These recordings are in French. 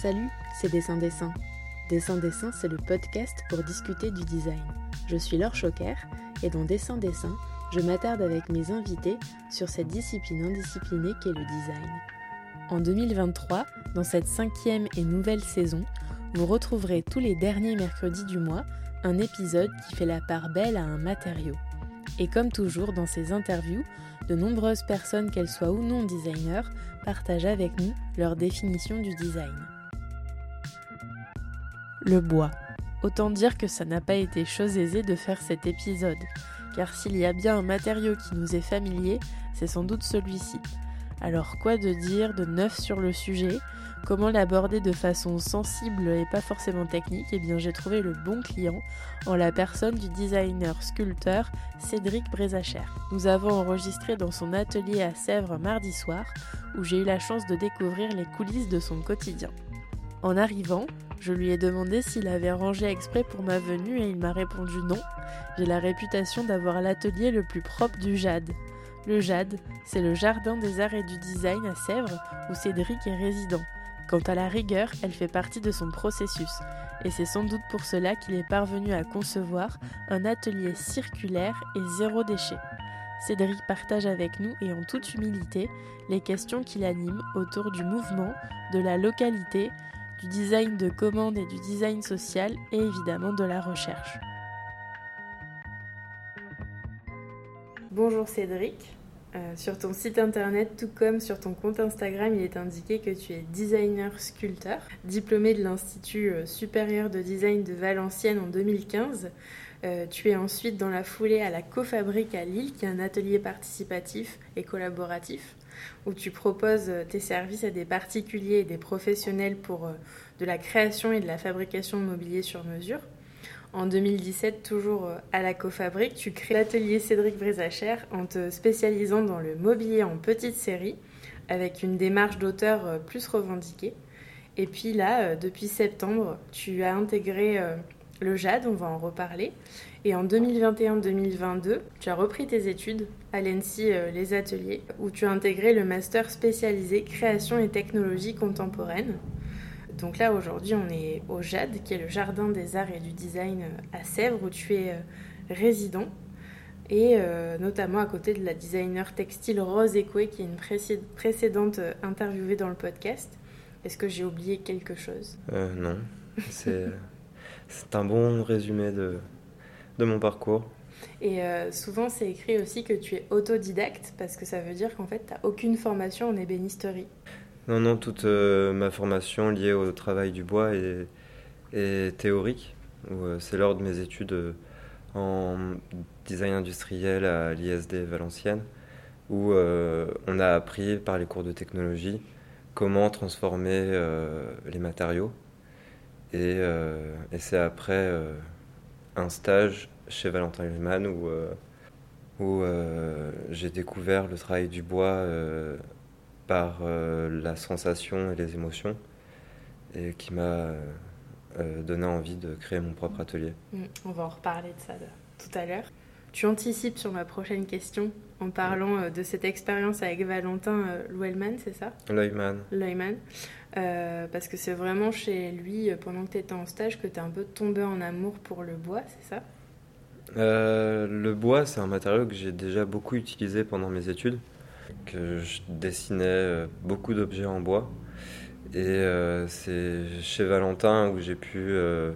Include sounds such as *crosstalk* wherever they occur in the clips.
Salut, c'est Dessin Dessin. Dessin Dessin, c'est le podcast pour discuter du design. Je suis Laure Choquer et dans Dessin Dessin, je m'attarde avec mes invités sur cette discipline indisciplinée qu'est le design. En 2023, dans cette cinquième et nouvelle saison, vous retrouverez tous les derniers mercredis du mois un épisode qui fait la part belle à un matériau. Et comme toujours dans ces interviews, de nombreuses personnes, qu'elles soient ou non designers, partagent avec nous leur définition du design. Le bois. Autant dire que ça n'a pas été chose aisée de faire cet épisode, car s'il y a bien un matériau qui nous est familier, c'est sans doute celui-ci. Alors quoi de dire de neuf sur le sujet? Comment l'aborder de façon sensible et pas forcément technique? Eh bien j'ai trouvé le bon client en la personne du designer sculpteur Cédric Brézacher. Nous avons enregistré dans son atelier à Sèvres mardi soir où j'ai eu la chance de découvrir les coulisses de son quotidien. En arrivant, je lui ai demandé s'il avait rangé exprès pour ma venue et il m'a répondu non. J'ai la réputation d'avoir l'atelier le plus propre du Jade. Le Jade, c'est le jardin des arts et du design à Sèvres où Cédric est résident. Quant à la rigueur, elle fait partie de son processus, et c'est sans doute pour cela qu'il est parvenu à concevoir un atelier circulaire et zéro déchet. Cédric partage avec nous et en toute humilité les questions qui l'animent autour du mouvement, de la localité, du design de commande et du design social et évidemment de la recherche. Bonjour Cédric. Euh, sur ton site internet, tout comme sur ton compte Instagram, il est indiqué que tu es designer sculpteur, diplômé de l'Institut euh, supérieur de design de Valenciennes en 2015. Euh, tu es ensuite dans la foulée à la Cofabrique à Lille, qui est un atelier participatif et collaboratif, où tu proposes tes services à des particuliers et des professionnels pour de la création et de la fabrication de mobilier sur mesure. En 2017, toujours euh, à la Cofabrique, tu crées l'atelier Cédric Brisacher en te spécialisant dans le mobilier en petite série, avec une démarche d'auteur euh, plus revendiquée. Et puis là, euh, depuis septembre, tu as intégré le JAD, on va en reparler. Et en 2021-2022, tu as repris tes études à l'ENSI Les Ateliers, où tu as intégré le master spécialisé création et technologie contemporaine. Donc là, aujourd'hui, on est au JAD, qui est le Jardin des Arts et du Design euh, à Sèvres, où tu es euh, résident, et euh, notamment à côté de la designer textile Rose Ekoué, qui est une précédente interviewée dans le podcast. Est-ce que j'ai oublié quelque chose? Non, c'est un bon résumé de, de mon parcours. Et souvent, c'est écrit aussi que tu es autodidacte, parce que ça veut dire qu'en fait, tu n'as aucune formation en ébénisterie. Non, non, toute euh, ma formation liée au travail du bois est, théorique. Euh, c'est lors de mes études euh, en design industriel à l'ISD Valenciennes, où on a appris par les cours de technologie comment transformer les matériaux. Et, c'est après un stage chez Valentin Hillman où, où j'ai découvert le travail du bois par euh, la sensation et les émotions et qui m'a euh, donné envie de créer mon propre atelier. Mm, on va en reparler de ça tout à l'heure. Tu anticipes sur ma prochaine question en parlant euh, de cette expérience avec Valentin Louelman, c'est ça? Leumann. Leumann. parce que c'est vraiment chez lui, pendant que tu étais en stage, que tu es un peu tombé en amour pour le bois, c'est ça? Le bois, c'est un matériau que j'ai déjà beaucoup utilisé pendant mes études que je dessinais euh, beaucoup d'objets en bois. Et euh, c'est chez Valentin où j'ai pu euh,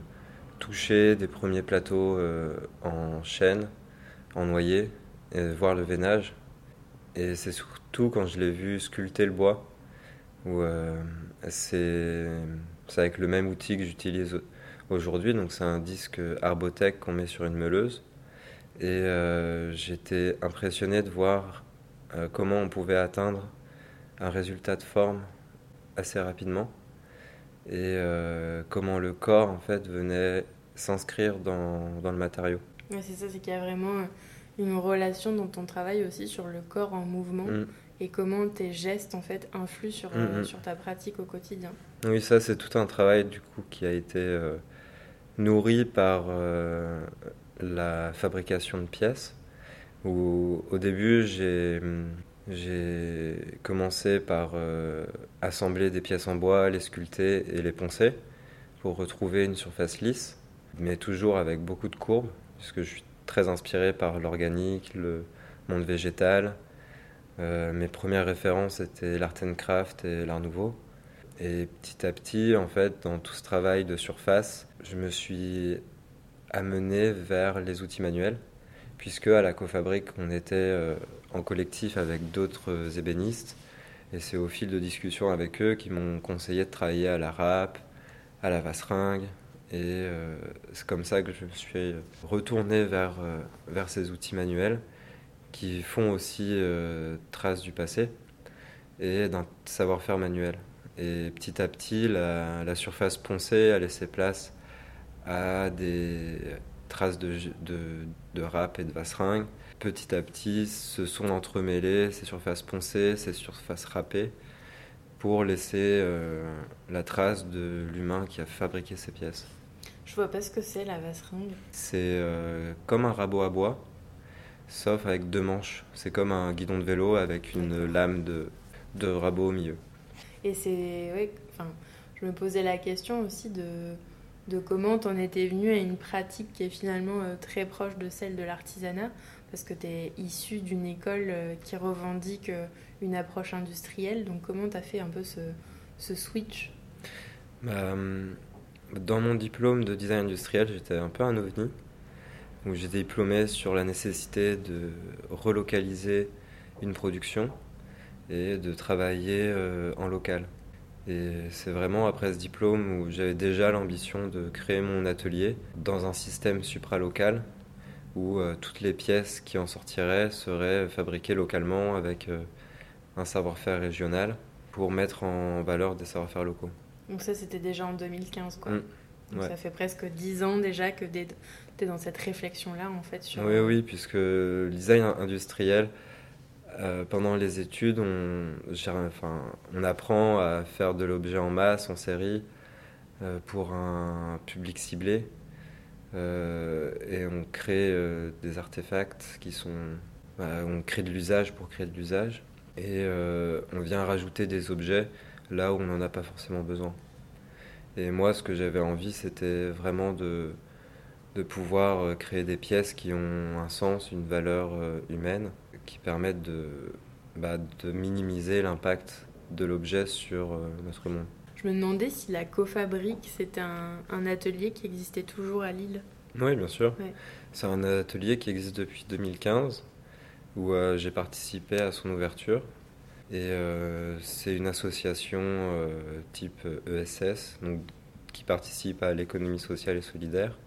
toucher des premiers plateaux en chêne, en noyer, et voir le veinage. Et c'est surtout quand je l'ai vu sculpter le bois, où c'est avec le même outil que j'utilise aujourd'hui. Donc c'est un disque Arbotech qu'on met sur une meuleuse. Et j'étais impressionné de voir euh, comment on pouvait atteindre un résultat de forme assez rapidement et euh, comment le corps en fait venait s'inscrire dans, dans, le matériau. C'est ça, c'est qu'il y a vraiment une relation dans ton travail aussi sur le corps en mouvement mm. et comment tes gestes en fait influent sur, euh, sur ta pratique au quotidien. Oui, ça c'est tout un travail du coup qui a été nourri par la fabrication de pièces où au début j'ai J'ai commencé par euh, assembler des pièces en bois, les sculpter et les poncer pour retrouver une surface lisse, mais toujours avec beaucoup de courbes, puisque je suis très inspiré par l'organique, le monde végétal. Euh, mes premières références étaient l'art and craft et l'art nouveau. Et petit à petit, en fait, dans tout ce travail de surface, je me suis amené vers les outils manuels, puisque à la cofabrique, on était euh, en collectif avec d'autres ébénistes. Et c'est au fil de discussions avec eux qui m'ont conseillé de travailler à la râpe, à la vasseringue. Et euh, c'est comme ça que je me suis retourné vers, euh, vers ces outils manuels qui font aussi euh, trace du passé et d'un savoir-faire manuel. Et petit à petit, la, surface poncée a laissé place à des traces de, de, râpe et de vasseringue petit à petit se sont entremêlés ces surfaces poncées, ces surfaces râpées, pour laisser la trace de l'humain qui a fabriqué ces pièces. Je vois pas ce que c'est la vasseringue. C'est euh, comme un rabot à bois, sauf avec deux manches. C'est comme un guidon de vélo avec une lame de, de rabot au milieu. Et c'est. Oui, enfin, je me posais la question aussi de, de comment en étais venu à une pratique qui est finalement euh, très proche de celle de l'artisanat parce que tu es issu d'une école euh, qui revendique une approche industrielle. Donc comment tu as fait un peu ce, ce switch? Bah, hum, Dans mon diplôme de design industriel, j'étais un peu un ovni. Où j'étais diplômé sur la nécessité de relocaliser une production et de travailler euh, en local. Et c'est vraiment après ce diplôme où j'avais déjà l'ambition de créer mon atelier dans un système supralocal où euh, toutes les pièces qui en sortiraient seraient fabriquées localement avec euh, un savoir-faire régional pour mettre en valeur des savoir-faire locaux. Donc ça, c'était déjà en 2015, quoi. Mmh. Donc ça fait presque 10 ans déjà que tu es dans cette réflexion-là, en fait. Sur... Oui, oui, puisque le design industriel, euh, pendant les études, on, enfin, on apprend à faire de l'objet en masse, en série, euh, pour un public ciblé. Euh, et on crée euh, des artefacts qui sont. Bah, on crée de l'usage pour créer de l'usage. Et euh, on vient rajouter des objets là où on n'en a pas forcément besoin. Et moi, ce que j'avais envie, c'était vraiment de, de pouvoir créer des pièces qui ont un sens, une valeur humaine, qui permettent de, bah, de minimiser l'impact de l'objet sur notre monde. Je me demandais si la cofabrique, c'était un, un, atelier qui existait toujours à Lille. Oui, bien sûr. Ouais. C'est un atelier qui existe depuis 2015, où euh, j'ai participé à son ouverture. Et euh, c'est une association euh, type ESS, donc, qui participe à l'économie sociale et solidaire.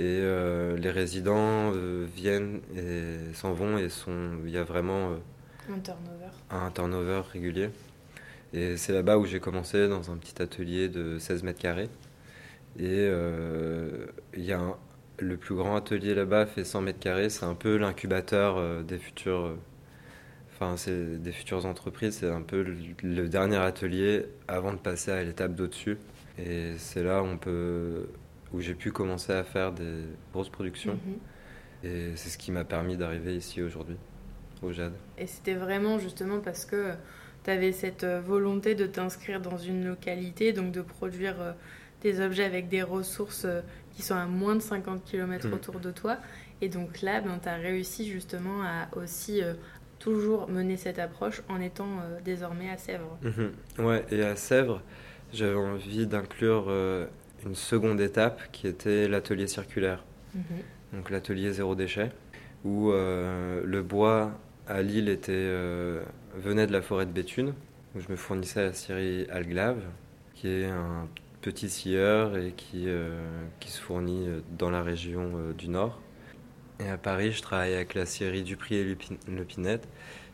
Et euh, les résidents viennent et s'en vont, et sont, il y a vraiment un turnover. Un turnover régulier. Et c'est là-bas où j'ai commencé dans un petit atelier de 16 mètres carrés. Et euh, y a un, le plus grand atelier là-bas fait 100 mètres carrés. C'est un peu l'incubateur euh, des futurs. Euh, enfin, c'est des futures entreprises. C'est un peu le, dernier atelier avant de passer à l'étape d'au-dessus. Et c'est là où on peut, où j'ai pu commencer à faire des grosses productions. Mm-hmm. Et c'est ce qui m'a permis d'arriver ici aujourd'hui, au JAD. Et c'était vraiment justement parce que tu avais cette volonté de t'inscrire dans une localité, donc de produire des objets avec des ressources qui sont à moins de 50 km mmh. autour de toi. Et donc là, ben, tu as réussi justement à aussi euh, toujours mener cette approche en étant euh, désormais à Sèvres. Mmh. Ouais, et à Sèvres, j'avais envie d'inclure euh, une seconde étape qui était l'atelier circulaire. Mmh. Donc l'atelier zéro déchet, où le bois à Lille était, venait de la forêt de Béthune, où je me fournissais à la scierie Alglave, qui est un petit scieur et qui, euh, qui se fournit euh, dans la région euh, du Nord. Et à Paris, je travaille avec la scierie Dupri et Lepinette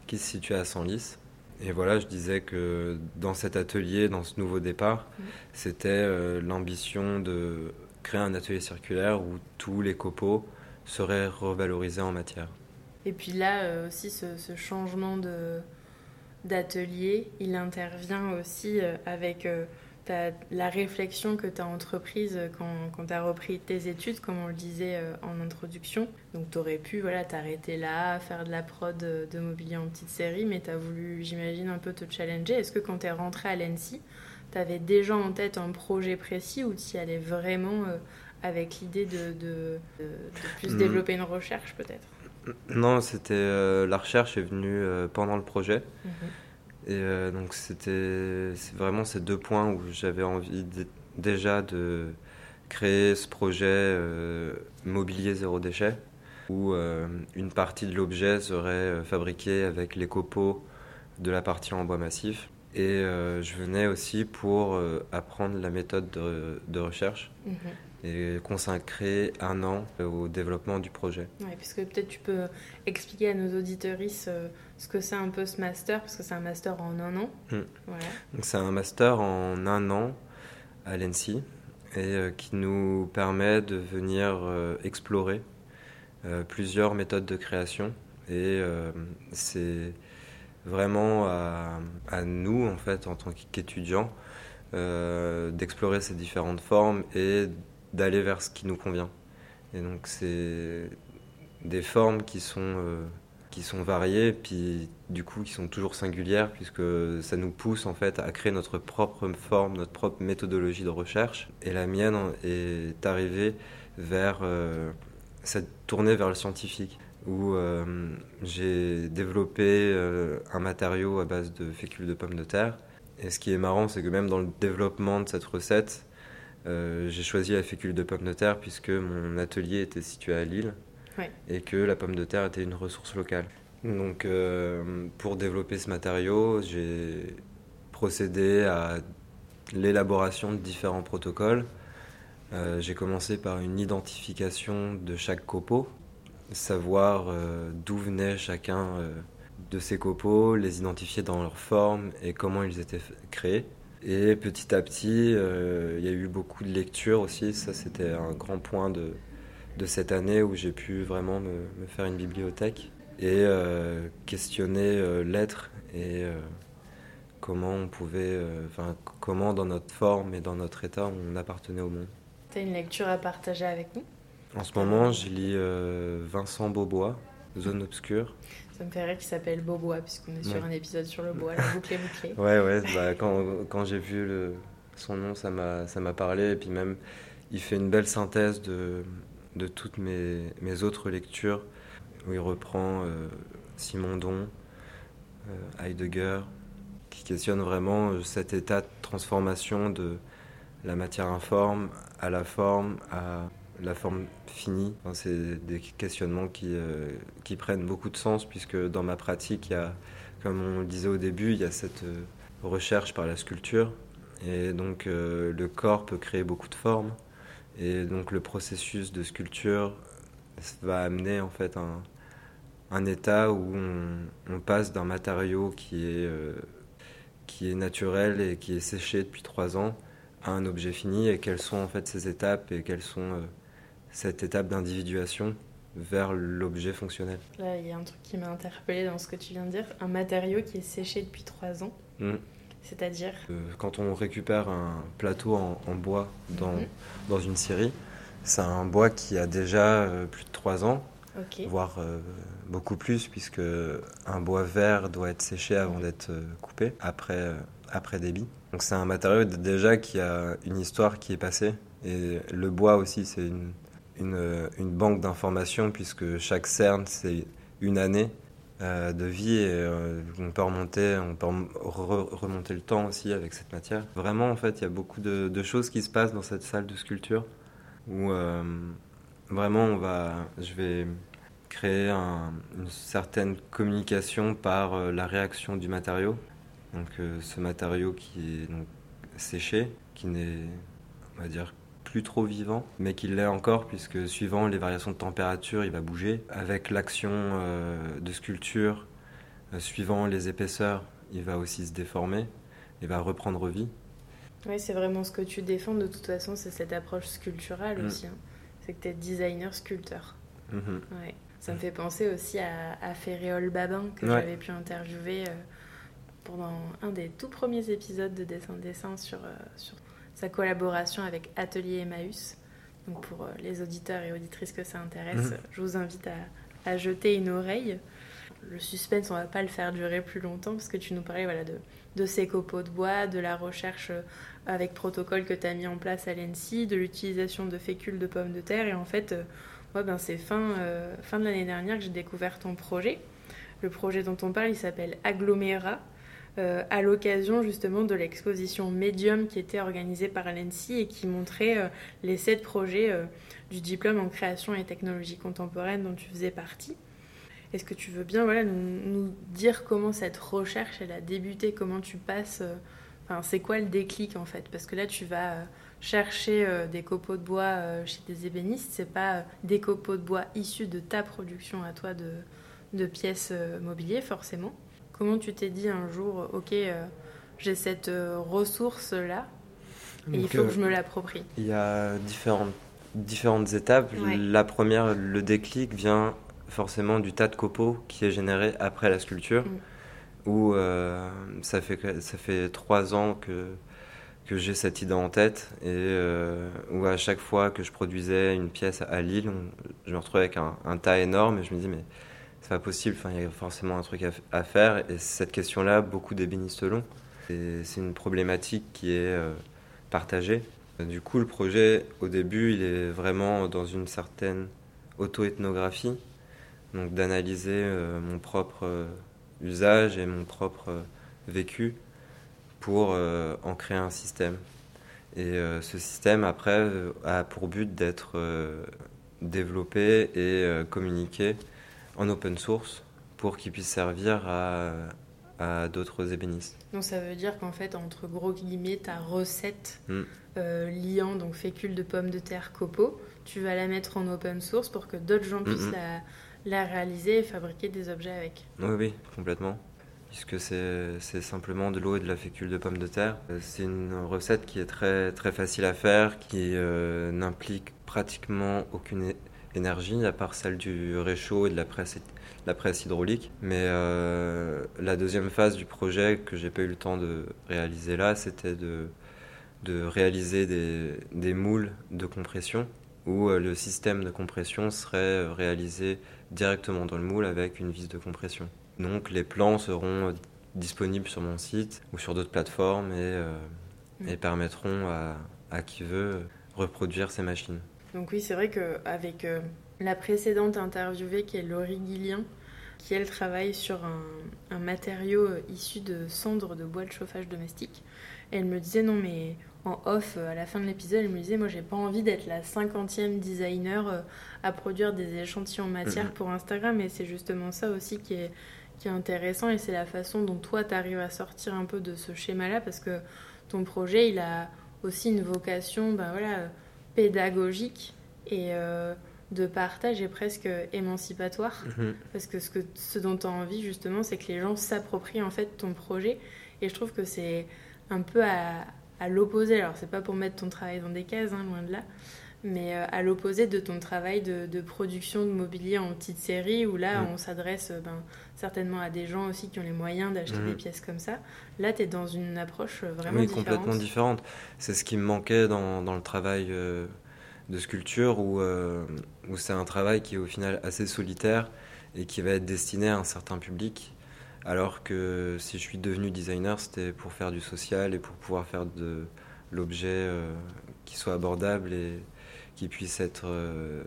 qui se situe à Senlis. Et voilà, je disais que dans cet atelier, dans ce nouveau départ, mmh. c'était l'ambition de créer un atelier circulaire où tous les copeaux seraient revalorisés en matière. Et puis là aussi, ce, ce changement d'atelier, il intervient aussi avec la réflexion que tu as entreprise quand, quand tu as repris tes études, comme on le disait euh, en introduction. Donc tu aurais pu voilà, t'arrêter là, faire de la prod de mobilier en petite série, mais tu as voulu, j'imagine, un peu te challenger. Est-ce que quand tu es rentré à l'ENSI, tu avais déjà en tête un projet précis ou tu y allais vraiment euh, avec l'idée de, de, plus hmm. développer une recherche peut-être? Non, c'était euh, la recherche est venue pendant le projet. Mhm. Et euh, donc c'était vraiment ces deux points où j'avais envie déjà de créer ce projet euh, mobilier zéro déchet, où euh, une partie de l'objet serait fabriquée avec les copeaux de la partie en bois massif. Et je venais aussi pour apprendre la méthode de, recherche. Mhm et consacrer un an au développement du projet. Oui, puisque peut-être tu peux expliquer à nos auditoristes euh, ce que c'est un peu ce master, parce que c'est un master en un an. Hmm. Donc c'est un master en un an à l'ENSI et euh, qui nous permet de venir euh, explorer plusieurs méthodes de création et c'est vraiment à, à, nous en fait en tant qu'étudiants d'explorer ces différentes formes et d'aller vers ce qui nous convient. Et donc c'est des formes qui sont, euh, qui sont variées, puis du coup qui sont toujours singulières, puisque ça nous pousse en fait à créer notre propre forme, notre propre méthodologie de recherche. Et la mienne est arrivée vers euh, cette tournée vers le scientifique, où euh, j'ai développé un matériau à base de fécule de pommes de terre. Et ce qui est marrant, c'est que même dans le développement de cette recette, j'ai choisi la fécule de pomme de terre puisque mon atelier était situé à Lille et que la pomme de terre était une ressource locale. Donc euh, pour développer ce matériau, j'ai procédé à l'élaboration de différents protocoles. Euh, j'ai commencé par une identification de chaque copeau, savoir d'où venait chacun de ces copeaux, les identifier dans leur forme et comment ils étaient créés. Et petit à petit, euh, il y a eu beaucoup de lectures aussi. Ça, c'était un grand point de, de cette année où j'ai pu vraiment me, me, faire une bibliothèque et euh, questionner euh, l'être et comment on pouvait, enfin, comment dans notre forme et dans notre état on appartenait au monde. Tu as une lecture à partager avec nous? En ce moment, je lis Vincent Beaubois, Zone obscure. Ça me fait rire qu'il s'appelle Bobois, puisqu'on est sur un épisode sur le bois, la boucle est bouclée. ouais, ouais, bah, quand, quand j'ai vu le, son nom, ça m'a parlé. Et puis même, il fait une belle synthèse de, de toutes mes, mes autres lectures, où il reprend euh, Simondon, euh, Heidegger, qui questionne vraiment euh, cet état de transformation de la matière informe à la forme, à la forme finie. c'est des questionnements qui, euh, qui prennent beaucoup de sens puisque dans ma pratique, comme on le disait au début, il y a cette euh, recherche par la sculpture. Et donc euh, le corps peut créer beaucoup de formes. Et donc le processus de sculpture va amener en fait un, état où on, on passe d'un matériau qui est, qui est naturel et qui est séché depuis trois ans à un objet fini et quelles sont en fait ces étapes et quelles sont cette étape d'individuation vers l'objet fonctionnel. Là, il y a un truc qui m'a interpellé dans ce que tu viens de dire. Un matériau qui est séché depuis trois ans. Mm. C'est-à-dire euh, Quand on récupère un plateau en, bois dans, mhm. dans une série, c'est un bois qui a déjà euh, plus de trois ans, voire euh, beaucoup plus, puisque un bois vert doit être séché avant d'être coupé après, après débit. Donc c'est un matériau déjà qui a une histoire qui est passée. Et le bois aussi, c'est une, une, une banque d'informations puisque chaque cerne, c'est une année euh, de vie et euh, on peut remonter, on peut remonter le temps aussi avec cette matière. Vraiment, en fait, il y a beaucoup de, choses qui se passent dans cette salle de sculpture où euh, vraiment, on va, je vais créer une certaine communication par la réaction du matériau. Donc, ce matériau qui est séché, qui n'est, on va dire, plus trop vivant, mais qu'il l'est encore, puisque suivant les variations de température, il va bouger. Avec l'action euh, de sculpture, euh, suivant les épaisseurs, il va aussi se déformer, il va reprendre vie. Oui, c'est vraiment ce que tu défends de toute façon, c'est cette approche sculpturale mm. aussi. Hein. C'est que tu es designer sculpteur. Mm-hmm. Ouais. Ça me fait penser aussi à, à Ferréol Babin, que j'avais pu interviewer. Euh, pendant un des tout premiers épisodes de Dessin Dessin sur, sur sa collaboration avec Atelier Emmaüs. Donc pour les auditeurs et auditrices que ça intéresse, mhm. je vous invite à, à, jeter une oreille. Le suspense, on va pas le faire durer plus longtemps parce que tu nous parlais voilà, de, de ces copeaux de bois, de la recherche avec protocole que tu as mis en place à l'ENSI, de l'utilisation de fécules de pommes de terre. Et en fait, ouais, ben c'est fin, fin de l'année dernière que j'ai découvert ton projet. Le projet dont on parle, il s'appelle Aggloméra, euh, à l'occasion justement de l'exposition Medium qui était organisée par l'ENSI et qui montrait euh, les sept projets euh, du diplôme en création et technologie contemporaine dont tu faisais partie. Est-ce que tu veux bien voilà, nous, dire comment cette recherche elle a débuté, comment tu passes, enfin, c'est quoi le déclic en fait? Parce que là tu vas chercher des copeaux de bois chez des ébénistes, c'est pas des copeaux de bois issus de ta production à toi de, de pièces mobilier forcément. Comment tu t'es dit un jour, ok, euh, j'ai cette euh, ressource-là et il faut que je me l'approprie Il y a différentes, différentes étapes. La première, le déclic vient forcément du tas de copeaux qui est généré après la sculpture, mm. où euh, ça, fait, ça fait trois ans que, que j'ai cette idée en tête et où à chaque fois que je produisais une pièce à Lille, je me retrouvais avec un, un tas énorme et je me dis mais c'est pas possible, enfin, il y a forcément un truc à, faire. Et cette question-là, beaucoup d'ébénistes l'ont. C'est une problématique qui est euh, partagée. Du coup, le projet, au début, il est vraiment dans une certaine auto-ethnographie, donc d'analyser euh, mon propre euh, usage et mon propre vécu pour en créer un système. Et ce système, après, a pour but d'être développé et communiqué en open source pour qu'il puisse servir à, à d'autres ébénistes. Donc ça veut dire qu'en fait, entre gros guillemets, ta recette mm. euh, liant donc fécule de pommes de terre copeaux, tu vas la mettre en open source pour que d'autres gens puissent la, la, réaliser et fabriquer des objets avec. Oui, oui, complètement. Puisque c'est simplement de l'eau et de la fécule de pommes de terre. Euh, c'est une recette qui est très, très facile à faire, qui euh, n'implique pratiquement aucune énergie, à part celle du réchaud et de la presse, la presse hydraulique. Mais euh, la deuxième phase du projet que j'ai pas eu le temps de réaliser là, c'était de, de réaliser des, des, moules de compression où euh, le système de compression serait euh, réalisé directement dans le moule avec une vis de compression. Donc les plans seront disponibles sur mon site ou sur d'autres plateformes et, et permettront à, à qui veut reproduire ces machines. Donc oui, c'est vrai qu'avec euh, la précédente interviewée qui est Laurie Guillien, qui elle travaille sur un, matériau euh, issu de cendres de bois de chauffage domestique, elle me disait non mais en off euh, à la fin de l'épisode, elle me disait moi j'ai pas envie d'être la cinquantième designer à produire des échantillons matière mhm. pour Instagram. Et c'est justement ça aussi qui est, qui est intéressant. Et c'est la façon dont toi tu arrives à sortir un peu de ce schéma là parce que ton projet il a aussi une vocation ben voilà pédagogique et euh, de partage et presque émancipatoire. Mhm. Parce que ce, que ce dont tu as envie, justement, c'est que les gens s'approprient en fait ton projet. Et je trouve que c'est un peu à, à l'opposé. Alors, c'est pas pour mettre ton travail dans des cases, hein, loin de là mais euh, à l'opposé de ton travail de, production de mobilier en petite série, où là, mm. on s'adresse euh, ben, certainement à des gens aussi qui ont les moyens d'acheter des mm. pièces comme ça. Là, tu es dans une approche euh, vraiment oui, différente. complètement différente. C'est ce qui me manquait dans, dans le travail de sculpture, où, où c'est un travail qui est au final assez solitaire et qui va être destiné à un certain public. Alors que si je suis devenu designer, c'était pour faire du social et pour pouvoir faire de l'objet qui soit abordable et, qui puisse être euh,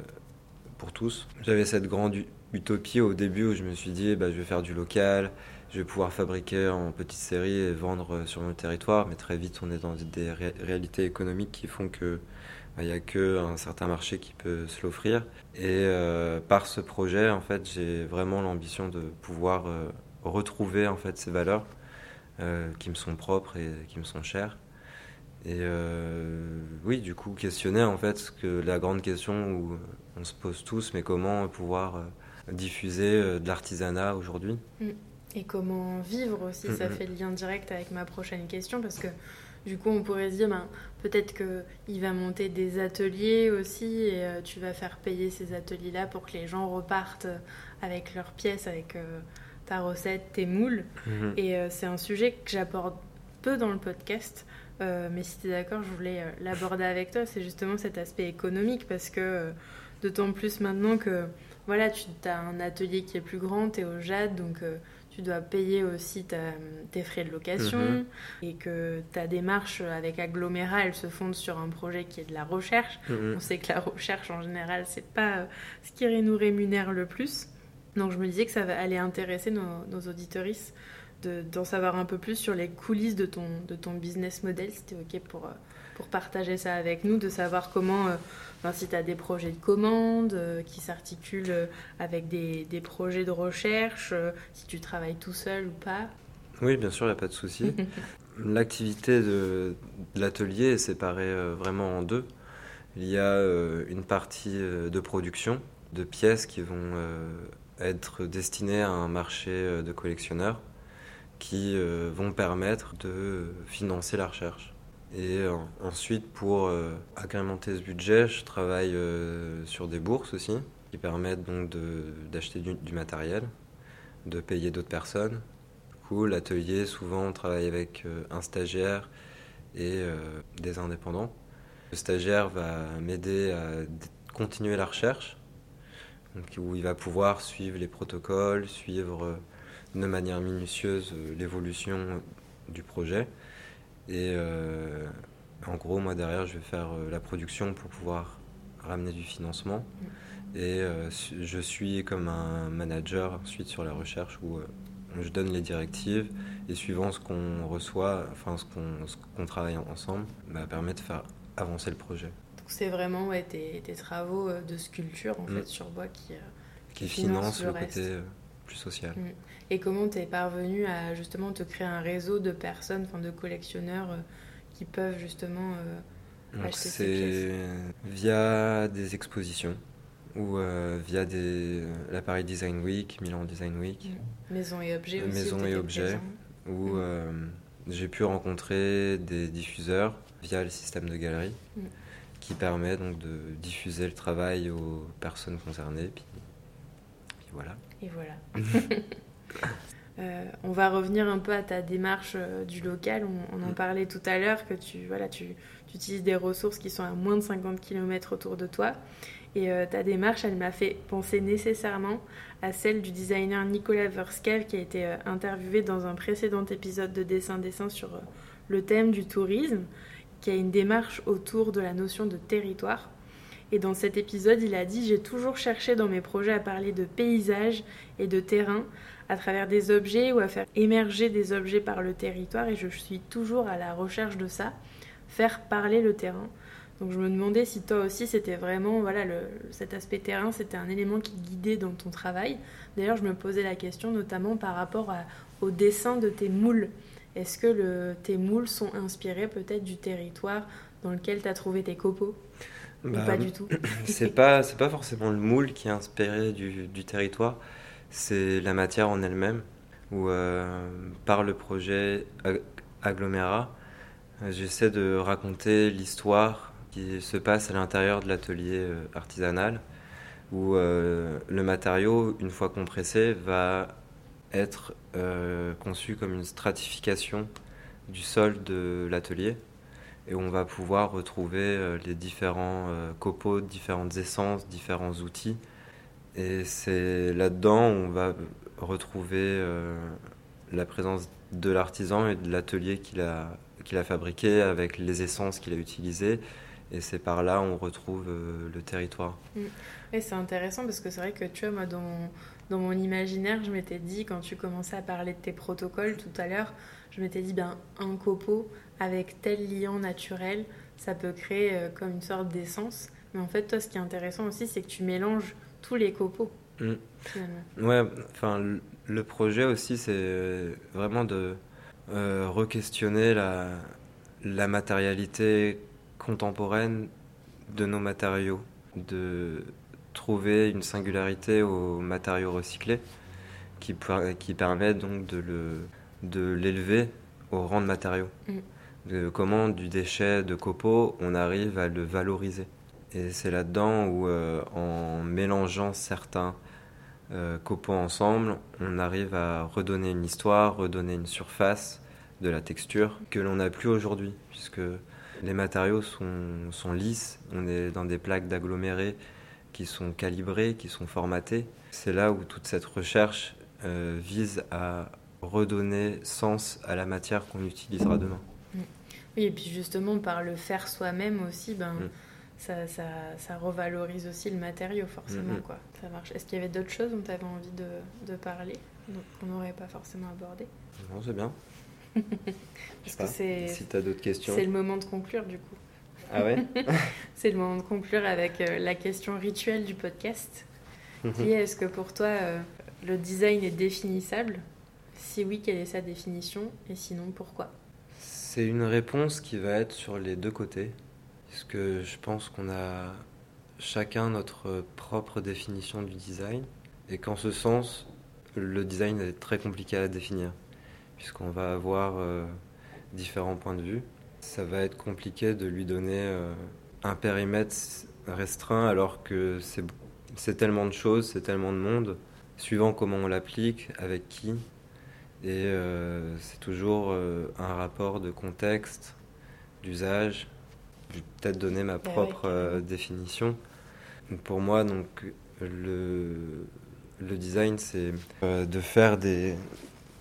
pour tous. J'avais cette grande utopie au début où je me suis dit bah, je vais faire du local, je vais pouvoir fabriquer en petite série et vendre euh, sur mon territoire, mais très vite on est dans des réalités économiques qui font que bah, il n'y a qu'un certain marché qui peut se l'offrir. Et euh, par ce projet, en fait, j'ai vraiment l'ambition de pouvoir retrouver en fait ces valeurs qui me sont propres et qui me sont chères et euh, oui, du coup, questionner en fait que la grande question où on se pose tous, mais comment pouvoir euh, diffuser euh, de l'artisanat aujourd'hui? Mm. Et comment vivre aussi, ça fait le lien direct avec ma prochaine question, parce que du coup, on pourrait se dire, ben, peut-être qu'il va monter des ateliers aussi, et tu vas faire payer ces ateliers-là pour que les gens repartent avec leurs pièces, avec ta recette, tes moules. Mhm. Et euh, c'est un sujet que j'aborde peu dans le podcast. Euh, mais si tu es d'accord, je voulais euh, l'aborder avec toi. C'est justement cet aspect économique parce que euh, d'autant plus maintenant que voilà, tu as un atelier qui est plus grand, tu es au JAD, donc euh, tu dois payer aussi ta- tes frais de location Mhm. et que ta démarche avec Agglomérat, elle se fonde sur un projet qui est de la recherche. Mhm. On sait que la recherche en général, c'est pas ce qui nous rémunère le plus. Donc je me disais que ça aller intéresser nos, nos auditoristes de- d'en savoir un peu plus sur les coulisses de ton, de ton business model. C'était OK pour, euh, pour partager ça avec nous, de savoir comment, euh, enfin, si tu as des projets de commande euh, qui s'articulent avec des, des projets de recherche, euh, si tu travailles tout seul ou pas. Oui, bien sûr, il n'y a pas de souci. *laughs* L'activité de, de l'atelier est séparée vraiment en deux. Il y a une partie de production de pièces qui vont être destinées à un marché de collectionneurs qui euh, vont permettre de financer la recherche. Et euh, ensuite, pour euh, agrémenter ce budget, je travaille sur des bourses aussi qui permettent donc d'acheter du, matériel, de payer d'autres personnes du coup, l'atelier, souvent, on travaille avec un stagiaire et des indépendants. Le stagiaire va m'aider à continuer la recherche, où il va pouvoir suivre les protocoles, suivre de manière minutieuse euh, l'évolution du projet. Et euh, en gros, moi, derrière, je vais faire euh, la production pour pouvoir ramener du financement. Et euh, je suis comme un manager ensuite sur la recherche où euh, je donne les directives et suivant ce qu'on reçoit, enfin ce qu'on qu'on travaille ensemble, bah, permet de faire avancer le projet. Donc c'est vraiment ouais, tes, tes travaux euh, de sculpture en Mm. fait sur bois qui... euh, Qui finance finance le côté euh, plus social. Et comment t'es parvenu à justement te créer un réseau de personnes, enfin de collectionneurs euh, qui peuvent justement... euh, acheter ces C'est via des expositions ou euh, via des, la Paris Design Week, Milan Design Week, Maison et objets aussi. Maison et objets. où Mm. euh, j'ai pu rencontrer des diffuseurs via le système de galerie Mm. qui permet donc de diffuser le travail aux personnes concernées. Puis, puis voilà. Et voilà. *laughs* Euh, on va revenir un peu à ta démarche euh, du local. On, on en Mm. parlait tout à l'heure que tu, voilà, tu, tu utilises des ressources qui sont à moins de 50 km autour de toi. Et euh, ta démarche, elle m'a fait penser nécessairement à celle du designer Nicolas Verskel qui a été interviewé dans un précédent épisode de Dessin Dessin sur le thème du tourisme, qui a une démarche autour de la notion de territoire. Et dans cet épisode, il a dit J'ai toujours cherché dans mes projets à parler de paysage et de terrain à travers des objets ou à faire émerger des objets par le territoire et je suis toujours à la recherche de ça, faire parler le terrain. Donc je me demandais si toi aussi c'était vraiment voilà cet aspect terrain, c'était un élément qui guidait dans ton travail. D'ailleurs, je me posais la question notamment par rapport au dessin de tes moules. Est-ce que tes moules sont inspirés peut-être du territoire dans lequel tu as trouvé tes copeaux? Ou Bah, pas du tout *clears throat* c'est pas c'est pas forcément le moule qui est inspiré du, du territoire, c'est la matière en elle-même. Où euh, par le projet Ag- Agglomérat, euh, j'essaie de raconter l'histoire qui se passe à l'intérieur de l'atelier euh, artisanal, où euh, le matériau, une fois compressé, va être euh, conçu comme une stratification du sol de l'atelier et on va pouvoir retrouver euh, les différents euh, copeaux, différentes essences, différents outils. Et c'est là-dedans où on va retrouver euh, la présence de l'artisan et de l'atelier qu'il a, qu'il a fabriqué avec les essences qu'il a utilisées. Et c'est par là on retrouve le territoire. Et c'est intéressant parce que c'est vrai que tu vois, moi, dans dans mon imaginaire, je m'étais dit, quand tu commençais à parler de tes protocoles tout à l'heure, je m'étais dit, ben, un copeau avec tel liant naturel, ça peut créer euh, comme une sorte d'essence. Mais en fait, toi, ce qui est intéressant aussi, c'est que tu mélanges tous les copeaux, Mm. Ouais, enfin, le- projet aussi, c'est vraiment de euh, re-questionner la, la matérialité contemporaine de nos matériaux, de trouver une singularité aux matériaux recyclés qui, per- qui permet donc de le- de l'élever au rang de matériau. Mm. Comment du déchet de copeaux, on arrive à le valoriser. Et c'est là-dedans où, euh, en mélangeant certains euh, copeaux ensemble, on arrive à redonner une histoire, redonner une surface de la texture que l'on n'a plus aujourd'hui, puisque les matériaux sont, sont, lisses, on est dans des plaques d'agglomérés qui sont calibrées, qui sont formatées. C'est là où toute cette recherche euh, vise à redonner sens à la matière qu'on utilisera demain. Oui, et puis justement, par le faire soi-même aussi, ben, mm. ça, ça, ça, revalorise aussi le matériau, forcément. Quoi. Ça marche. Est-ce qu'il y avait d'autres choses dont tu avais envie de, de parler, qu'on n'aurait pas forcément abordé? Non, c'est bien. *laughs* Parce que c'est, si tu as d'autres questions. C'est le moment de conclure, du coup. Ah ouais? *laughs* C'est le moment de conclure avec euh, la question rituelle du podcast. Qui est, est-ce que pour toi, euh, le design est définissable? Si oui, quelle est sa définition? Et sinon, pourquoi? C'est une réponse qui va être sur les deux côtés, puisque je pense qu'on a chacun notre propre définition du design, et qu'en ce sens, le design est très compliqué à définir, puisqu'on va avoir euh, différents points de vue. Ça va être compliqué de lui donner euh, un périmètre restreint alors que c'est tellement de choses, c'est tellement de monde, suivant comment on l'applique, avec qui, et euh, c'est toujours euh, un rapport de contexte, d'usage. Je vais peut-être donner ma propre euh, définition. pour moi, donc, le, le design, c'est de faire des,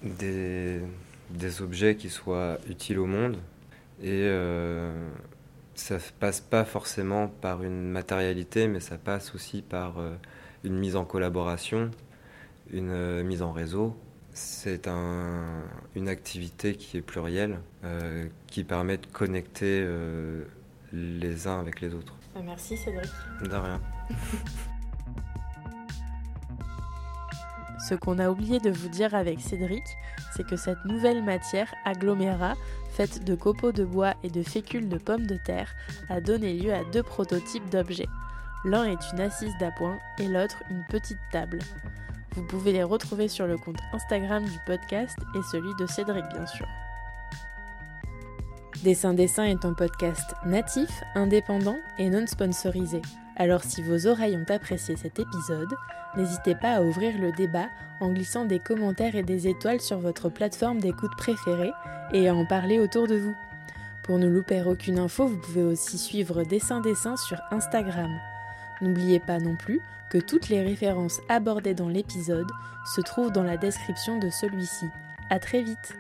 des, des, objets qui soient utiles au monde. Et ça ne passe pas forcément par une matérialité, mais ça passe aussi par une mise en collaboration, une mise en réseau, c'est un, une activité qui est plurielle, euh, qui permet de connecter euh, les uns avec les autres. Bah, merci Cédric. De rien. Ce qu'on a oublié de vous dire avec Cédric, c'est que cette nouvelle matière agglomérat, faite de copeaux de bois et de fécules de pommes de terre, a donné lieu à deux prototypes d'objets. L'un est une assise d'appoint et l'autre une petite table. Vous pouvez les retrouver sur le compte Instagram du podcast et celui de Cédric bien sûr. Dessin Dessin est un podcast natif, indépendant et non sponsorisé. Alors si vos oreilles ont apprécié cet épisode, n'hésitez pas à ouvrir le débat en glissant des commentaires et des étoiles sur votre plateforme d'écoute préférée et à en parler autour de vous. Pour ne louper aucune info, vous pouvez aussi suivre Dessin Dessin sur Instagram. N'oubliez pas non plus que toutes les références abordées dans l'épisode se trouvent dans la description de celui-ci. A très vite